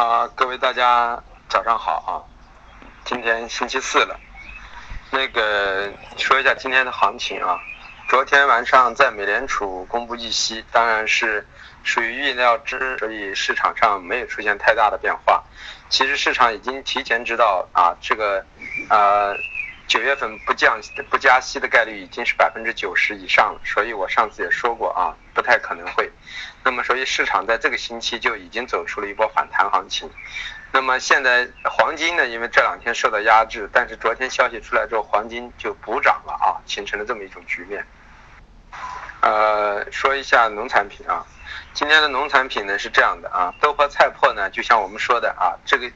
啊，各位大家早上好啊！今天星期四了，那个说一下今天的行情啊。昨天晚上在美联储公布议息，当然是属于预料之，所以市场上没有出现太大的变化。其实市场已经提前知道啊，这个呃九月份不降不加息的概率已经是百分之九十以上了，所以我上次也说过啊，不太可能会。那么，所以市场在这个星期就已经走出了一波反弹行情。那么现在黄金呢，因为这两天受到压制，但是昨天消息出来之后，黄金就补涨了啊，形成了这么一种局面。呃，说一下农产品啊，今天的农产品呢是这样的啊，豆粕、菜粕呢，就像我们说的啊，这个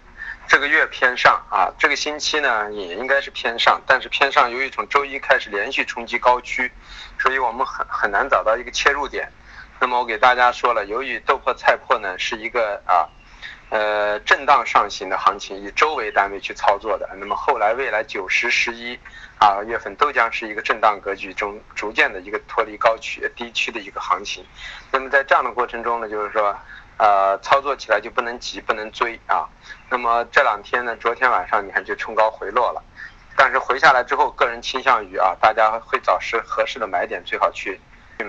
这个月偏上啊，这个星期呢也应该是偏上，但是偏上由于从周一开始连续冲击高区，所以我们很很难找到一个切入点。那么我给大家说了，由于豆粕、菜粕呢是一个啊，呃震荡上行的行情，以周为单位去操作的。那么后来未来九十、十一啊月份都将是一个震荡格局中逐渐的一个脱离高区低区的一个行情。那么在这样的过程中呢，就是说，呃操作起来就不能急，不能追啊。那么这两天呢，昨天晚上你看就冲高回落了，但是回下来之后，个人倾向于啊，大家会找适合适的买点，最好去。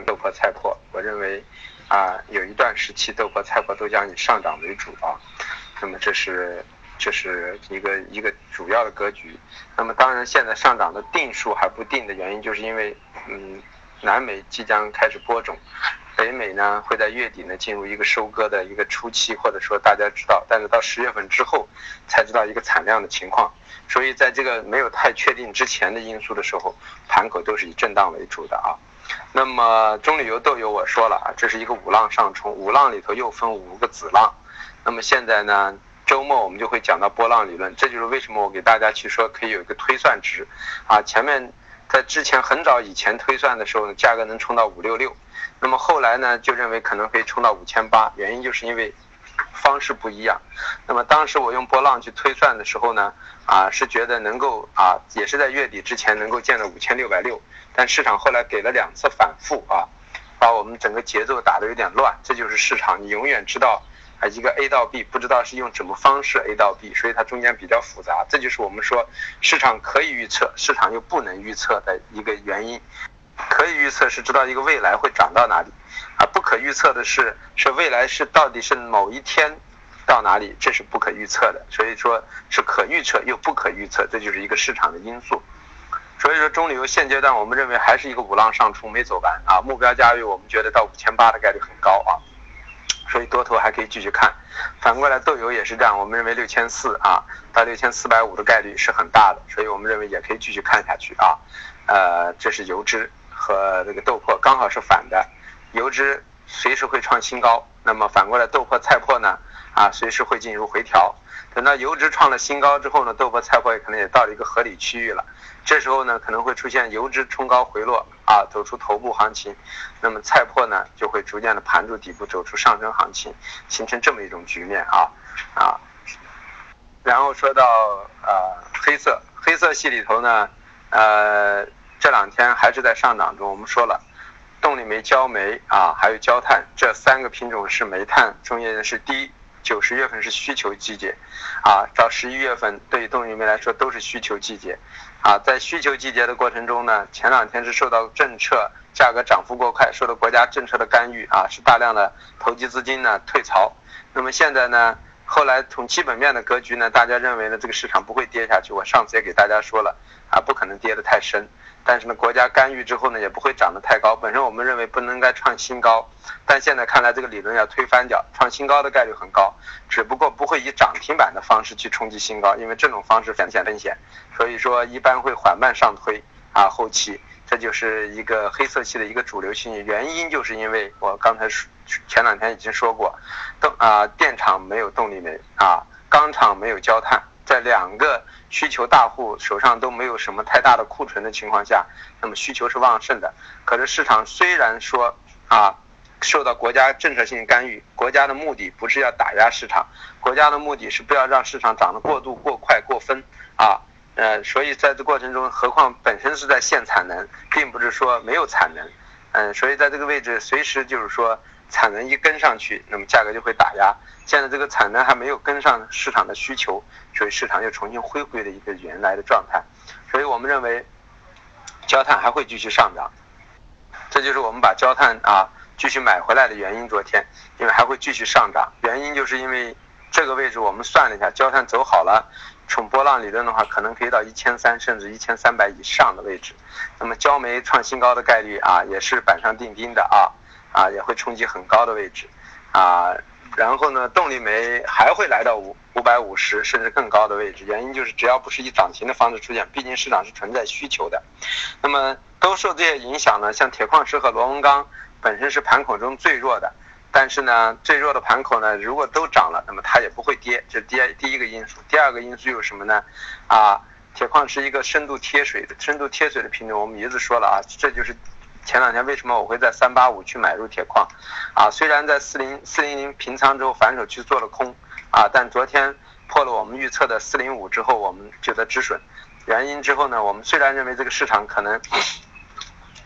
豆粕、菜粕，我认为啊，有一段时期豆粕、菜粕都将以上涨为主啊。那么这是这是一个一个主要的格局。那么当然，现在上涨的定数还不定的原因，就是因为嗯，南美即将开始播种，北美呢会在月底呢进入一个收割的一个初期，或者说大家知道，但是到十月份之后才知道一个产量的情况。所以在这个没有太确定之前的因素的时候，盘口都是以震荡为主的啊。那么中旅游豆油我说了啊，这是一个五浪上冲，五浪里头又分五个子浪。那么现在呢，周末我们就会讲到波浪理论，这就是为什么我给大家去说可以有一个推算值啊。前面在之前很早以前推算的时候呢，价格能冲到五六六，那么后来呢就认为可能可以冲到五千八，原因就是因为方式不一样。那么当时我用波浪去推算的时候呢，啊是觉得能够啊，也是在月底之前能够见到五千六百六。但市场后来给了两次反复啊，把我们整个节奏打得有点乱。这就是市场，你永远知道啊一个 A 到 B，不知道是用什么方式 A 到 B，所以它中间比较复杂。这就是我们说市场可以预测，市场又不能预测的一个原因。可以预测是知道一个未来会涨到哪里，啊，不可预测的是是未来是到底是某一天到哪里，这是不可预测的。所以说是可预测又不可预测，这就是一个市场的因素。所以说，中旅游现阶段我们认为还是一个五浪上冲没走完啊，目标价位我们觉得到五千八的概率很高啊，所以多头还可以继续看。反过来豆油也是这样，我们认为六千四啊到六千四百五的概率是很大的，所以我们认为也可以继续看下去啊。呃，这是油脂和这个豆粕刚好是反的，油脂随时会创新高，那么反过来豆粕、菜粕呢啊随时会进入回调。等到油脂创了新高之后呢，豆粕、菜粕也可能也到了一个合理区域了。这时候呢，可能会出现油脂冲高回落啊，走出头部行情。那么菜粕呢，就会逐渐的盘住底部，走出上升行情，形成这么一种局面啊啊。然后说到呃黑色黑色系里头呢，呃这两天还是在上涨中。我们说了，动力煤、焦煤啊，还有焦炭这三个品种是煤炭中间是低。九十月份是需求季节，啊，到十一月份对于动力煤来说都是需求季节，啊，在需求季节的过程中呢，前两天是受到政策价格涨幅过快，受到国家政策的干预，啊，是大量的投机资金呢退潮，那么现在呢，后来从基本面的格局呢，大家认为呢这个市场不会跌下去，我上次也给大家说了，啊，不可能跌得太深。但是呢，国家干预之后呢，也不会涨得太高。本身我们认为不能该创新高，但现在看来这个理论要推翻掉，创新高的概率很高，只不过不会以涨停板的方式去冲击新高，因为这种方式风险风险，所以说一般会缓慢上推啊。后期这就是一个黑色系的一个主流性原因，就是因为我刚才前两天已经说过，动啊电厂没有动力煤啊，钢厂没有焦炭。在两个需求大户手上都没有什么太大的库存的情况下，那么需求是旺盛的。可是市场虽然说啊，受到国家政策性干预，国家的目的不是要打压市场，国家的目的是不要让市场涨得过度、过快、过分啊。呃，所以在这过程中，何况本身是在限产能，并不是说没有产能。嗯，所以在这个位置，随时就是说产能一跟上去，那么价格就会打压。现在这个产能还没有跟上市场的需求，所以市场又重新恢复了一个原来的状态。所以我们认为，焦炭还会继续上涨。这就是我们把焦炭啊继续买回来的原因。昨天因为还会继续上涨，原因就是因为这个位置我们算了一下，焦炭走好了，从波浪理论的话，可能可以到一千三甚至一千三百以上的位置。那么焦煤创新高的概率啊，也是板上钉钉的啊。啊，也会冲击很高的位置，啊，然后呢，动力煤还会来到五五百五十甚至更高的位置，原因就是只要不是以涨停的方式出现，毕竟市场是存在需求的，那么都受这些影响呢。像铁矿石和螺纹钢本身是盘口中最弱的，但是呢，最弱的盘口呢，如果都涨了，那么它也不会跌，这是第第一个因素。第二个因素有什么呢？啊，铁矿是一个深度贴水的深度贴水的品种，我们一直说了啊，这就是。前两天为什么我会在三八五去买入铁矿，啊，虽然在四零四零零平仓之后反手去做了空，啊，但昨天破了我们预测的四零五之后，我们就得止损。原因之后呢，我们虽然认为这个市场可能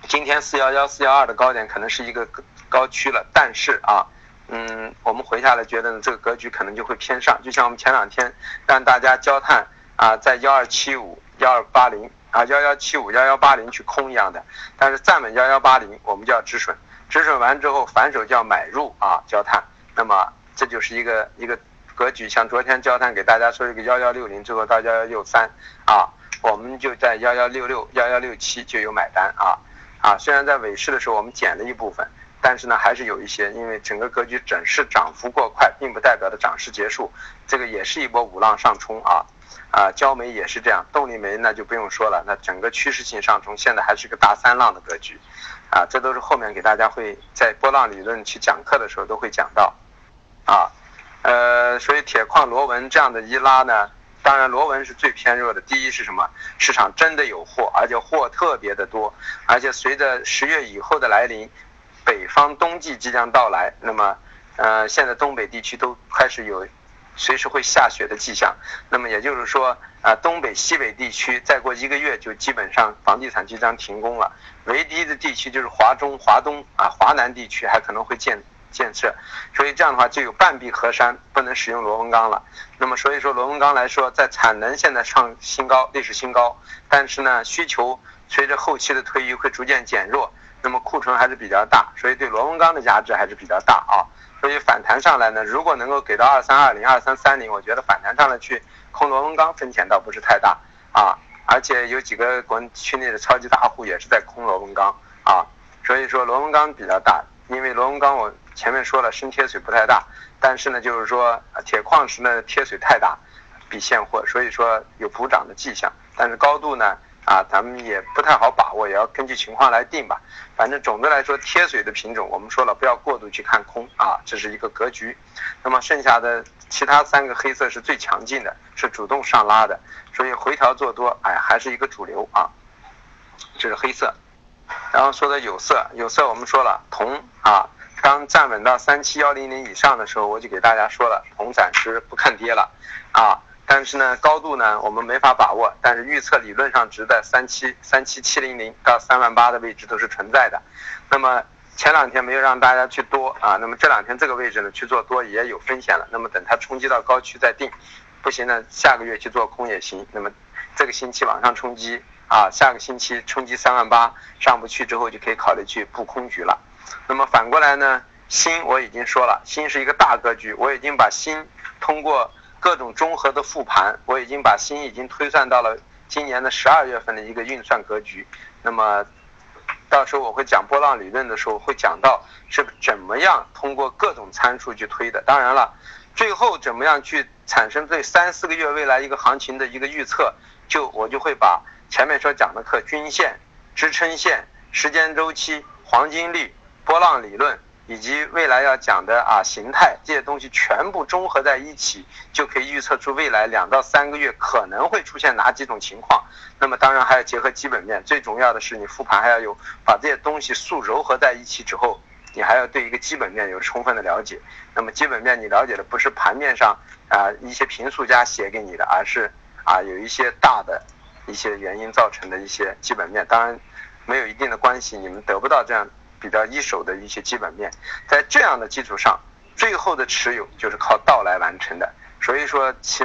今天四幺幺四幺二的高点可能是一个高区了，但是啊，嗯，我们回下来觉得呢，这个格局可能就会偏上，就像我们前两天让大家焦炭啊，在幺二七五幺二八零。啊，幺幺七五幺幺八零去空一样的，但是站稳幺幺八零，我们就要止损，止损完之后反手就要买入啊，焦炭。那么这就是一个一个格局，像昨天焦炭给大家说一个幺幺六零，最后到幺幺六三啊，我们就在幺幺六六幺幺六七就有买单啊啊，虽然在尾市的时候我们减了一部分，但是呢还是有一些，因为整个格局整市涨幅过快，并不代表的涨势结束，这个也是一波五浪上冲啊。啊，焦煤也是这样，动力煤那就不用说了，那整个趋势性上冲，现在还是个大三浪的格局，啊，这都是后面给大家会在波浪理论去讲课的时候都会讲到，啊，呃，所以铁矿螺纹这样的一拉呢，当然螺纹是最偏弱的，第一是什么？市场真的有货，而且货特别的多，而且随着十月以后的来临，北方冬季即将到来，那么，呃，现在东北地区都开始有。随时会下雪的迹象，那么也就是说，啊，东北、西北地区再过一个月就基本上房地产即将停工了。唯一的地区就是华中、华东啊、华南地区还可能会建建设，所以这样的话就有半壁河山不能使用螺纹钢了。那么所以说螺纹钢来说，在产能现在创新高、历史新高，但是呢，需求随着后期的推移会逐渐减弱，那么库存还是比较大，所以对螺纹钢的压制还是比较大啊。所以反弹上来呢，如果能够给到二三二零、二三三零，我觉得反弹上来去空螺纹钢风险倒不是太大啊。而且有几个国区内的超级大户也是在空螺纹钢啊。所以说螺纹钢比较大，因为螺纹钢我前面说了深贴水不太大，但是呢就是说铁矿石呢贴水太大，比现货，所以说有补涨的迹象，但是高度呢。啊，咱们也不太好把握，也要根据情况来定吧。反正总的来说，贴水的品种，我们说了不要过度去看空啊，这是一个格局。那么剩下的其他三个黑色是最强劲的，是主动上拉的，所以回调做多，哎，还是一个主流啊。这是黑色，然后说的有色，有色我们说了，铜啊，刚站稳到三七幺零零以上的时候，我就给大家说了，铜暂时不看跌了啊。但是呢，高度呢，我们没法把握。但是预测理论上值在三七三七七零零到三万八的位置都是存在的。那么前两天没有让大家去多啊，那么这两天这个位置呢去做多也有风险了。那么等它冲击到高区再定，不行呢，下个月去做空也行。那么这个星期往上冲击啊，下个星期冲击三万八上不去之后，就可以考虑去布空局了。那么反过来呢，锌我已经说了，锌是一个大格局，我已经把锌通过。各种综合的复盘，我已经把锌已经推算到了今年的十二月份的一个运算格局。那么，到时候我会讲波浪理论的时候，会讲到是怎么样通过各种参数去推的。当然了，最后怎么样去产生对三四个月未来一个行情的一个预测，就我就会把前面所讲的课均线、支撑线、时间周期、黄金率、波浪理论。以及未来要讲的啊形态这些东西全部综合在一起，就可以预测出未来两到三个月可能会出现哪几种情况。那么当然还要结合基本面，最重要的是你复盘还要有把这些东西素糅合在一起之后，你还要对一个基本面有充分的了解。那么基本面你了解的不是盘面上啊一些评述家写给你的，而是啊有一些大的一些原因造成的一些基本面。当然没有一定的关系，你们得不到这样。比较一手的一些基本面，在这样的基础上，最后的持有就是靠道来完成的。所以说其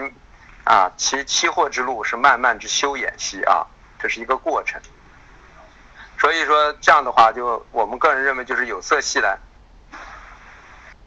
啊其期货之路是漫漫之修演习啊，这是一个过程。所以说这样的话，就我们个人认为就是有色系呢，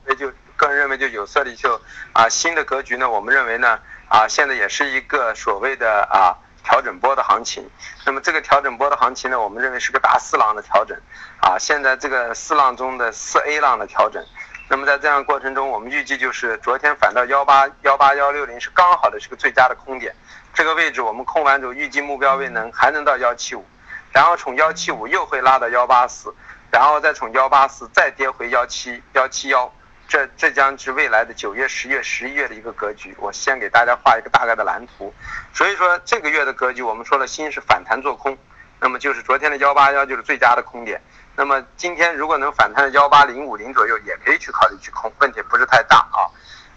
那就个人认为就有色的就啊新的格局呢，我们认为呢啊现在也是一个所谓的啊。调整波的行情，那么这个调整波的行情呢，我们认为是个大四浪的调整，啊，现在这个四浪中的四 A 浪的调整，那么在这样过程中，我们预计就是昨天反到幺八幺八幺六零是刚好的是个最佳的空点，这个位置我们空完之后，预计目标位能还能到幺七五，然后从幺七五又会拉到幺八四，然后再从幺八四再跌回幺七幺七幺。这这将是未来的九月、十月、十一月的一个格局。我先给大家画一个大概的蓝图。所以说这个月的格局，我们说了，锌是反弹做空，那么就是昨天的幺八幺就是最佳的空点。那么今天如果能反弹到幺八零五零左右，也可以去考虑去空，问题不是太大啊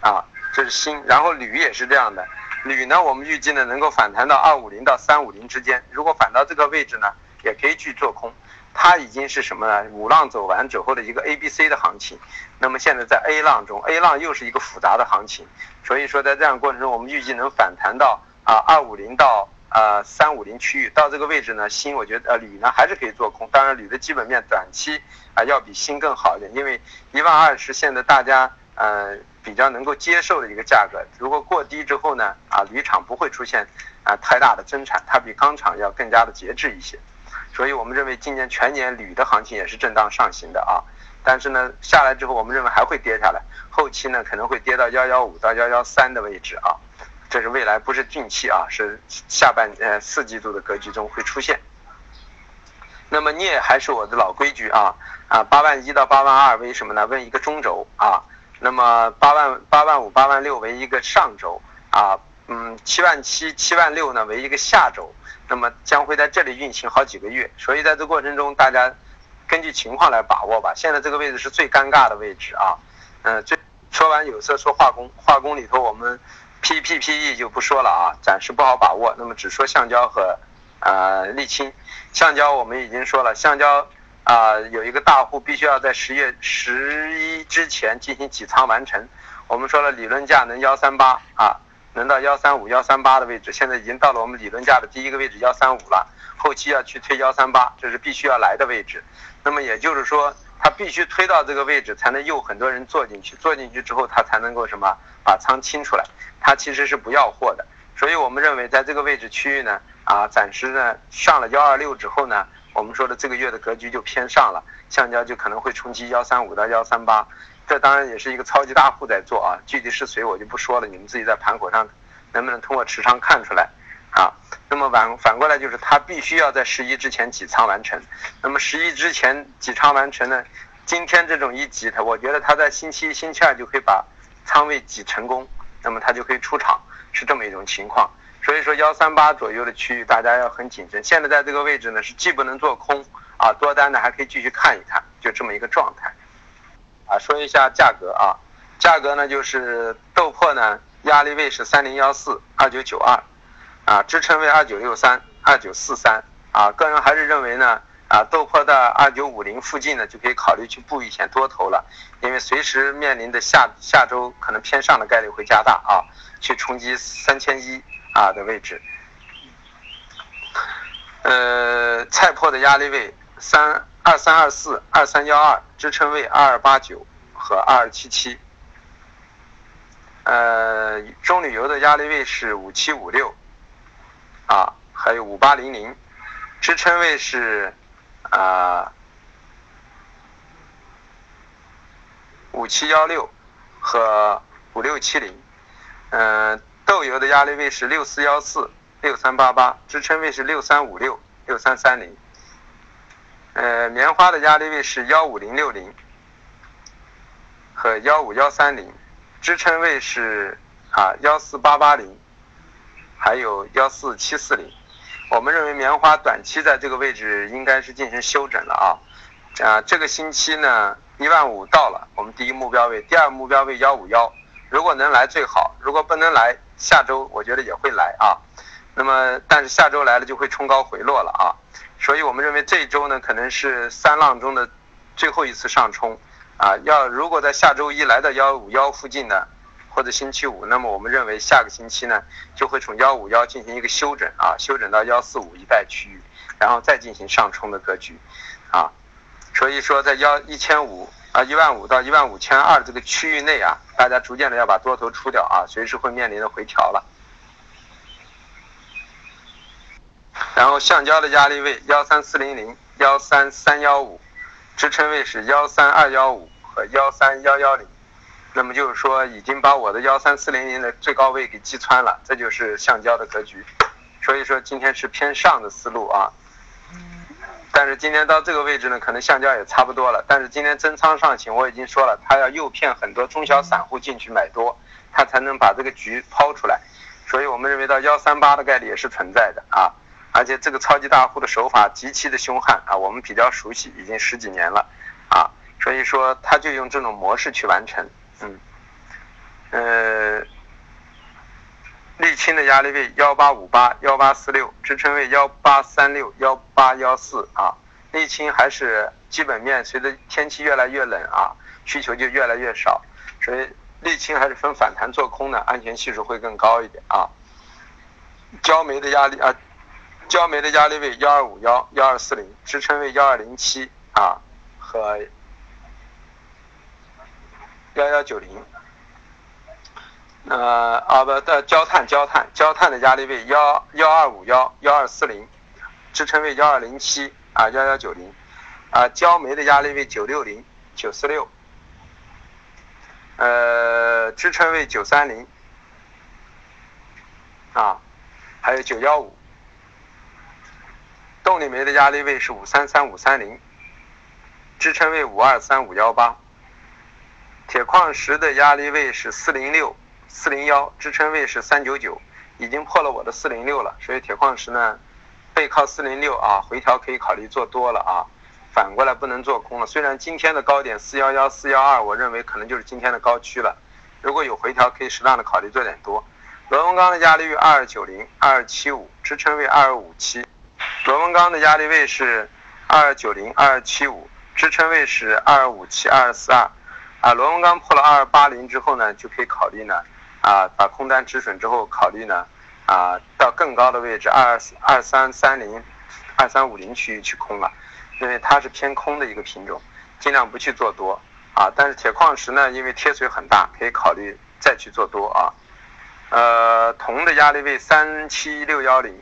啊，这是锌。然后铝也是这样的，铝呢，我们预计呢能够反弹到二五零到三五零之间，如果反到这个位置呢，也可以去做空。它已经是什么呢？五浪走完之后的一个 A、B、C 的行情，那么现在在 A 浪中，A 浪又是一个复杂的行情，所以说在这样过程中，我们预计能反弹到啊二五零到呃三五零区域，到这个位置呢，锌我觉得呃铝呢还是可以做空，当然铝的基本面短期啊要比锌更好一点，因为一万二是现在大家呃比较能够接受的一个价格，如果过低之后呢啊铝厂不会出现啊太大的增产，它比钢厂要更加的节制一些。所以我们认为今年全年铝的行情也是震荡上行的啊，但是呢下来之后，我们认为还会跌下来，后期呢可能会跌到幺幺五到幺幺三的位置啊，这是未来不是近期啊，是下半呃四季度的格局中会出现。那么镍还是我的老规矩啊啊八万一到八万二为什么呢？为一个中轴啊，那么八万八万五八万六为一个上轴啊，嗯七万七七万六呢为一个下轴。那么将会在这里运行好几个月，所以在这过程中，大家根据情况来把握吧。现在这个位置是最尴尬的位置啊，嗯，最说完有色说化工，化工里头我们 P P P E 就不说了啊，暂时不好把握。那么只说橡胶和呃沥青，橡胶我们已经说了，橡胶啊有一个大户必须要在十月十一之前进行挤仓完成，我们说了理论价能幺三八啊。能到幺三五幺三八的位置，现在已经到了我们理论价的第一个位置幺三五了，后期要去推幺三八，这是必须要来的位置。那么也就是说，它必须推到这个位置，才能诱很多人做进去，做进去之后，它才能够什么把仓清出来。它其实是不要货的。所以我们认为，在这个位置区域呢，啊，暂时呢上了幺二六之后呢，我们说的这个月的格局就偏上了，橡胶就可能会冲击幺三五到幺三八。这当然也是一个超级大户在做啊，具体是谁我就不说了，你们自己在盘口上能不能通过持仓看出来啊？那么反反过来就是他必须要在十一之前挤仓完成，那么十一之前挤仓完成呢？今天这种一挤，他我觉得他在星期一、星期二就可以把仓位挤成功，那么他就可以出场，是这么一种情况。所以说幺三八左右的区域大家要很谨慎。现在在这个位置呢，是既不能做空啊，多单呢还可以继续看一看，就这么一个状态。啊，说一下价格啊，价格呢就是豆粕呢压力位是三零幺四二九九二，啊支撑位二九六三二九四三。啊，个人还是认为呢啊豆粕的二九五零附近呢就可以考虑去布一些多头了，因为随时面临的下下周可能偏上的概率会加大啊，去冲击三千一啊的位置，呃菜粕的压力位三。二三二四二三幺二支撑位二二八九和二二七七，呃，中旅游的压力位是五七五六，啊，还有五八零零，支撑位是啊五七幺六和五六七零，嗯，豆油的压力位是六四幺四六三八八，支撑位是六三五六六三三零。呃，棉花的压力位是幺五零六零和幺五幺三零，支撑位是啊幺四八八零，还有幺四七四零。我们认为棉花短期在这个位置应该是进行休整了啊。啊，这个星期呢一万五到了，我们第一目标位，第二目标位幺五幺，如果能来最好，如果不能来，下周我觉得也会来啊。那么，但是下周来了就会冲高回落了啊。所以我们认为这一周呢，可能是三浪中的最后一次上冲，啊，要如果在下周一来到幺五幺附近呢，或者星期五，那么我们认为下个星期呢就会从幺五幺进行一个休整啊，休整到幺四五一带区域，然后再进行上冲的格局，啊，所以说在幺一千五啊一万五到一万五千二这个区域内啊，大家逐渐的要把多头出掉啊，随时会面临着回调了。然后橡胶的压力位幺三四零零、幺三三幺五，支撑位是幺三二幺五和幺三幺幺零，那么就是说已经把我的幺三四零零的最高位给击穿了，这就是橡胶的格局。所以说今天是偏上的思路啊，但是今天到这个位置呢，可能橡胶也差不多了。但是今天增仓上行，我已经说了，它要诱骗很多中小散户进去买多，它才能把这个局抛出来。所以我们认为到幺三八的概率也是存在的啊。而且这个超级大户的手法极其的凶悍啊，我们比较熟悉，已经十几年了啊，所以说他就用这种模式去完成，嗯，呃，沥青的压力位幺八五八幺八四六，支撑位幺八三六幺八幺四啊，沥青还是基本面随着天气越来越冷啊，需求就越来越少，所以沥青还是分反弹做空的安全系数会更高一点啊，焦煤的压力啊。焦煤的压力位幺二五幺幺二四零，支撑位幺二零七啊和幺幺九零。呃啊不的焦炭焦炭焦炭的压力位幺幺二五幺幺二四零，支撑位幺二零七啊幺幺九零。啊焦煤的压力位九六零九四六，呃支撑位九三零啊还有九幺五。动力煤的压力位是五三三五三零，支撑位五二三五幺八。铁矿石的压力位是四零六四零幺，支撑位是三九九，已经破了我的四零六了，所以铁矿石呢背靠四零六啊，回调可以考虑做多了啊，反过来不能做空了。虽然今天的高点四幺幺四幺二，我认为可能就是今天的高区了，如果有回调，可以适当的考虑做点多。螺纹钢的压力位二二九零二二七五，支撑位二二五七。螺纹钢的压力位是二二九零、二二七五，支撑位是二二五七、二二四二。啊，螺纹钢破了二二八零之后呢，就可以考虑呢，啊，把空单止损之后考虑呢，啊，到更高的位置二二二三三零、二三五零区域去空了，因为它是偏空的一个品种，尽量不去做多啊。但是铁矿石呢，因为贴水很大，可以考虑再去做多啊。呃，铜的压力位三七六幺零。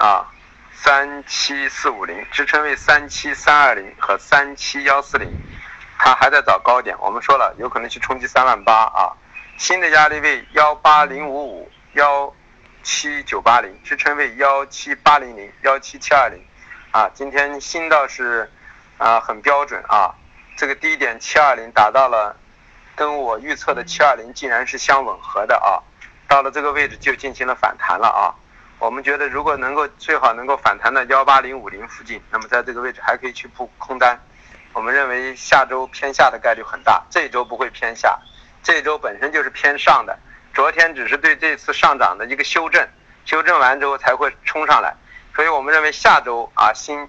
啊，三七四五零支撑位三七三二零和三七幺四零，它还在找高点。我们说了，有可能去冲击三万八啊。新的压力位幺八零五五幺七九八零，支撑位幺七八零零幺七七二零。啊，今天新倒是啊很标准啊，这个低点七二零达到了，跟我预测的七二零竟然是相吻合的啊。到了这个位置就进行了反弹了啊。我们觉得，如果能够最好能够反弹到幺八零五零附近，那么在这个位置还可以去布空单。我们认为下周偏下的概率很大，这周不会偏下，这周本身就是偏上的。昨天只是对这次上涨的一个修正，修正完之后才会冲上来。所以我们认为下周啊，新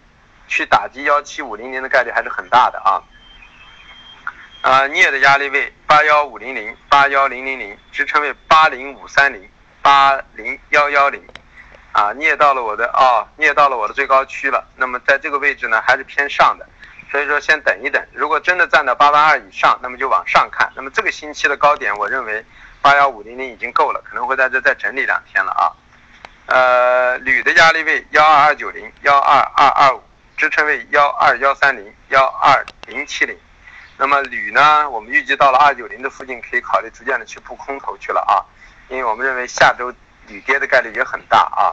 去打击幺七五零零的概率还是很大的啊。啊，镍的压力位八幺五零零八幺零零零，支撑位八零五三零八零幺幺零。啊，捏到了我的啊，捏到了我的最高区了。那么在这个位置呢，还是偏上的，所以说先等一等。如果真的站到八万二以上，那么就往上看。那么这个星期的高点，我认为八幺五零零已经够了，可能会在这再整理两天了啊。呃，铝的压力位幺二二九零幺二二二五，支撑位幺二幺三零幺二零七零。那么铝呢，我们预计到了二九零的附近，可以考虑逐渐的去布空头去了啊，因为我们认为下周。底跌的概率也很大啊。